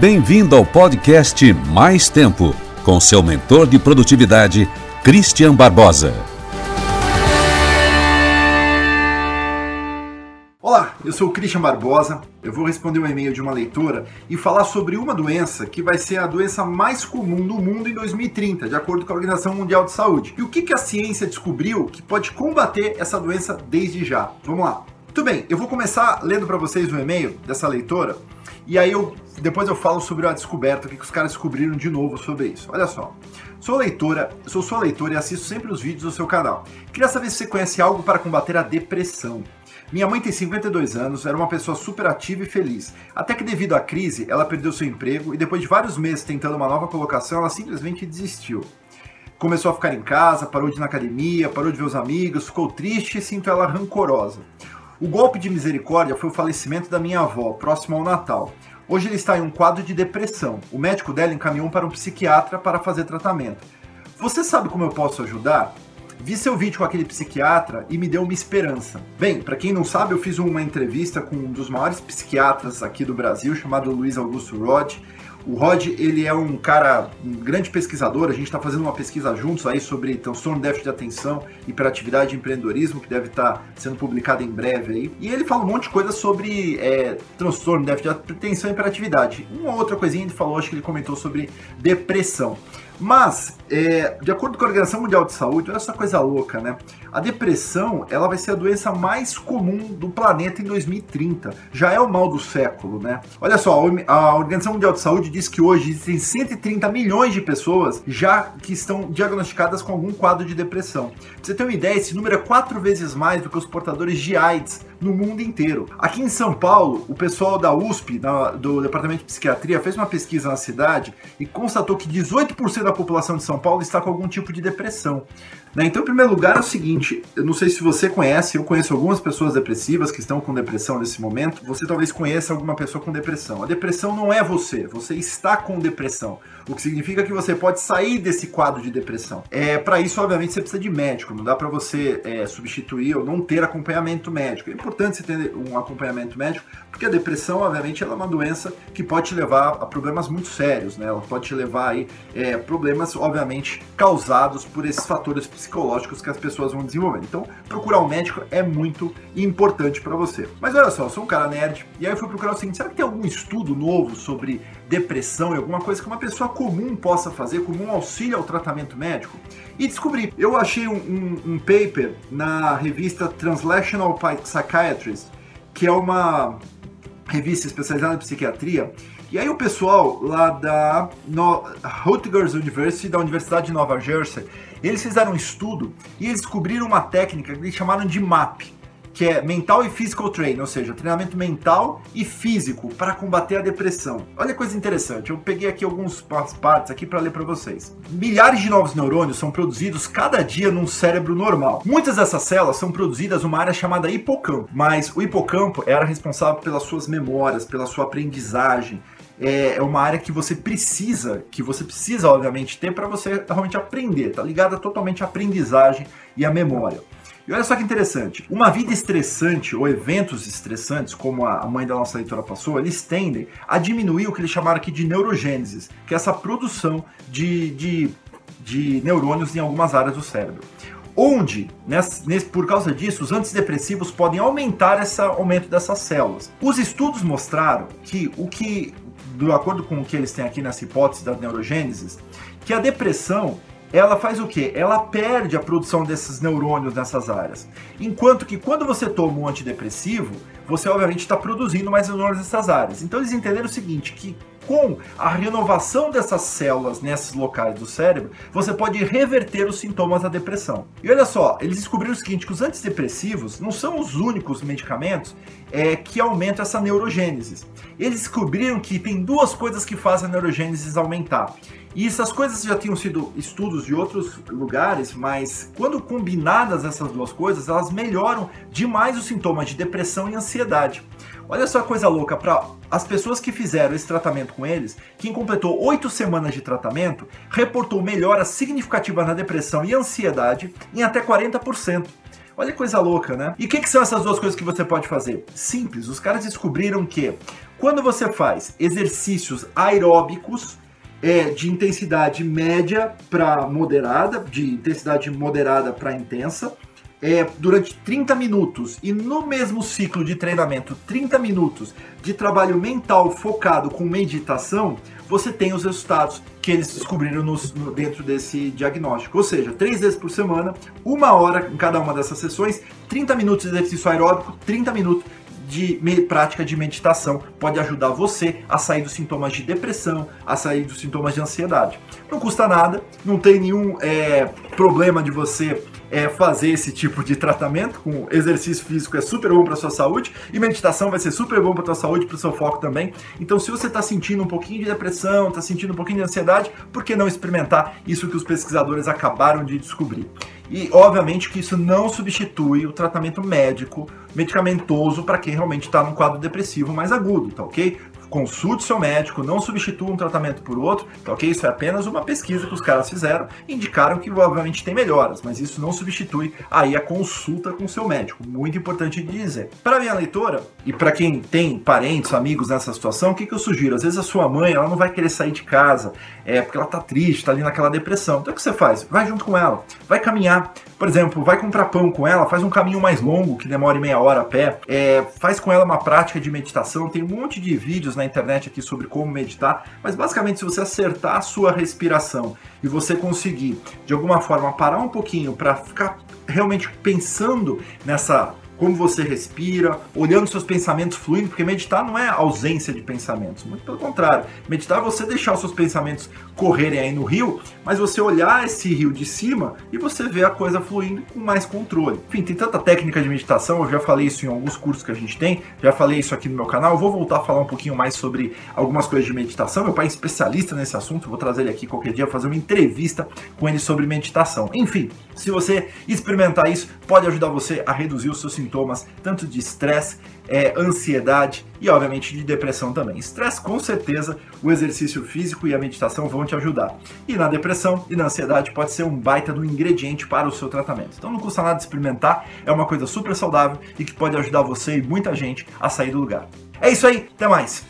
Bem-vindo ao podcast Mais Tempo, com seu mentor de produtividade, Christian Barbosa. Olá, eu sou o Christian Barbosa. Eu vou responder um e-mail de uma leitora e falar sobre uma doença que vai ser a doença mais comum do mundo em 2030, de acordo com a Organização Mundial de Saúde. E o que, que a ciência descobriu que pode combater essa doença desde já? Vamos lá. Muito bem, eu vou começar lendo para vocês o e-mail dessa leitora e aí eu depois eu falo sobre a descoberta, o que os caras descobriram de novo sobre isso. Olha só. Sou leitora, sou sua leitora e assisto sempre os vídeos do seu canal. Queria saber se você conhece algo para combater a depressão. Minha mãe tem 52 anos, era uma pessoa super ativa e feliz. Até que devido à crise, ela perdeu seu emprego e depois de vários meses tentando uma nova colocação, ela simplesmente desistiu. Começou a ficar em casa, parou de ir na academia, parou de ver os amigos, ficou triste e sinto ela rancorosa. O golpe de misericórdia foi o falecimento da minha avó, próximo ao Natal. Hoje ele está em um quadro de depressão. O médico dela encaminhou para um psiquiatra para fazer tratamento. Você sabe como eu posso ajudar? Vi seu vídeo com aquele psiquiatra e me deu uma esperança. Bem, para quem não sabe, eu fiz uma entrevista com um dos maiores psiquiatras aqui do Brasil, chamado Luiz Augusto Rod. O Rod, ele é um cara, um grande pesquisador, a gente está fazendo uma pesquisa juntos aí sobre transtorno déficit de atenção, hiperatividade e empreendedorismo, que deve estar tá sendo publicada em breve aí. E ele fala um monte de coisa sobre é, transtorno déficit de atenção e hiperatividade. Uma outra coisinha ele falou, acho que ele comentou sobre depressão. Mas, é, de acordo com a Organização Mundial de Saúde, olha essa coisa louca, né? A depressão, ela vai ser a doença mais comum do planeta em 2030. Já é o mal do século, né? Olha só, a Organização Mundial de Saúde diz que hoje existem 130 milhões de pessoas já que estão diagnosticadas com algum quadro de depressão. Pra você ter uma ideia, esse número é quatro vezes mais do que os portadores de AIDS no mundo inteiro. Aqui em São Paulo, o pessoal da USP, do Departamento de Psiquiatria, fez uma pesquisa na cidade e constatou que 18% da população de São Paulo está com algum tipo de depressão. Né? Então, em primeiro lugar, é o seguinte: eu não sei se você conhece, eu conheço algumas pessoas depressivas que estão com depressão nesse momento. Você talvez conheça alguma pessoa com depressão. A depressão não é você, você está com depressão. O que significa que você pode sair desse quadro de depressão. É Para isso, obviamente, você precisa de médico. Não dá para você é, substituir ou não ter acompanhamento médico. É importante você ter um acompanhamento médico, porque a depressão, obviamente, ela é uma doença que pode te levar a problemas muito sérios. Né? Ela pode te levar aí, é, problemas, obviamente, causados por esses fatores psicológicos que as pessoas vão desenvolver. Então, procurar um médico é muito importante para você. Mas olha só, eu sou um cara nerd, e aí eu fui procurar o seguinte: será que tem algum estudo novo sobre depressão e alguma coisa que uma pessoa comum possa fazer como um auxílio ao tratamento médico? E descobri. Eu achei um, um, um paper na revista Translational Psychiatrist, que é uma revista especializada em psiquiatria, e aí o pessoal lá da no Rutgers University, da Universidade de Nova Jersey, eles fizeram um estudo e eles descobriram uma técnica que eles chamaram de MAP, que é Mental e Physical Training, ou seja, treinamento mental e físico para combater a depressão. Olha que coisa interessante, eu peguei aqui algumas partes aqui para ler para vocês. Milhares de novos neurônios são produzidos cada dia num cérebro normal. Muitas dessas células são produzidas numa área chamada hipocampo, mas o hipocampo era responsável pelas suas memórias, pela sua aprendizagem, é, é uma área que você precisa, que você precisa, obviamente, ter para você realmente aprender. Tá ligada totalmente à aprendizagem e à memória. E olha só que interessante, uma vida estressante ou eventos estressantes, como a mãe da nossa leitora passou, eles tendem a diminuir o que eles chamaram aqui de neurogênese, que é essa produção de, de, de neurônios em algumas áreas do cérebro onde, nesse, por causa disso, os antidepressivos podem aumentar esse aumento dessas células. Os estudos mostraram que o que de acordo com o que eles têm aqui nessa hipótese da neurogênese, que a depressão ela faz o que? Ela perde a produção desses neurônios nessas áreas. Enquanto que quando você toma um antidepressivo, você obviamente está produzindo mais neurônios nessas áreas. Então eles entenderam o seguinte, que com a renovação dessas células nesses locais do cérebro, você pode reverter os sintomas da depressão. E olha só, eles descobriram o seguinte, que os antidepressivos não são os únicos medicamentos é, que aumentam essa neurogênese. Eles descobriram que tem duas coisas que fazem a neurogênese aumentar. E essas coisas já tinham sido estudos de outros lugares, mas quando combinadas essas duas coisas, elas melhoram demais os sintomas de depressão e ansiedade. Olha só a coisa louca, para as pessoas que fizeram esse tratamento com eles, quem completou oito semanas de tratamento, reportou melhora significativa na depressão e ansiedade em até 40%. Olha que coisa louca, né? E o que, que são essas duas coisas que você pode fazer? Simples, os caras descobriram que quando você faz exercícios aeróbicos, é de intensidade média para moderada, de intensidade moderada para intensa, é, durante 30 minutos e no mesmo ciclo de treinamento, 30 minutos de trabalho mental focado com meditação, você tem os resultados que eles descobriram nos, no, dentro desse diagnóstico. Ou seja, três vezes por semana, uma hora em cada uma dessas sessões, 30 minutos de exercício aeróbico, 30 minutos de prática de meditação pode ajudar você a sair dos sintomas de depressão, a sair dos sintomas de ansiedade. Não custa nada, não tem nenhum é, problema de você é, fazer esse tipo de tratamento com exercício físico é super bom para sua saúde e meditação vai ser super bom para tua saúde, para o seu foco também. Então, se você está sentindo um pouquinho de depressão, está sentindo um pouquinho de ansiedade, por que não experimentar isso que os pesquisadores acabaram de descobrir? E obviamente que isso não substitui o tratamento médico, medicamentoso para quem realmente está num quadro depressivo mais agudo, tá ok? Consulte seu médico, não substitua um tratamento por outro, tá ok? Isso é apenas uma pesquisa que os caras fizeram indicaram que obviamente tem melhoras, mas isso não substitui aí a consulta com seu médico. Muito importante de dizer. Para minha leitora e para quem tem parentes, amigos nessa situação, o que, que eu sugiro? Às vezes a sua mãe ela não vai querer sair de casa, é porque ela tá triste, tá ali naquela depressão. Então o que você faz? Vai junto com ela, vai caminhar, por exemplo, vai comprar pão com ela, faz um caminho mais longo, que demore meia hora a pé, é, faz com ela uma prática de meditação. Tem um monte de vídeos na internet aqui sobre como meditar, mas basicamente, se você acertar a sua respiração e você conseguir, de alguma forma, parar um pouquinho para ficar realmente pensando nessa como você respira, olhando seus pensamentos fluindo, porque meditar não é ausência de pensamentos, muito pelo contrário. Meditar é você deixar os seus pensamentos correrem aí no rio, mas você olhar esse rio de cima e você ver a coisa fluindo com mais controle. Enfim, tem tanta técnica de meditação, eu já falei isso em alguns cursos que a gente tem, já falei isso aqui no meu canal, eu vou voltar a falar um pouquinho mais sobre algumas coisas de meditação. Meu pai é especialista nesse assunto, vou trazer ele aqui qualquer dia, fazer uma entrevista com ele sobre meditação. Enfim, se você experimentar isso, pode ajudar você a reduzir os seus sintomas sintomas tanto de estresse, é, ansiedade e, obviamente, de depressão também. Estresse, com certeza, o exercício físico e a meditação vão te ajudar. E na depressão e na ansiedade pode ser um baita do ingrediente para o seu tratamento. Então não custa nada experimentar, é uma coisa super saudável e que pode ajudar você e muita gente a sair do lugar. É isso aí, até mais!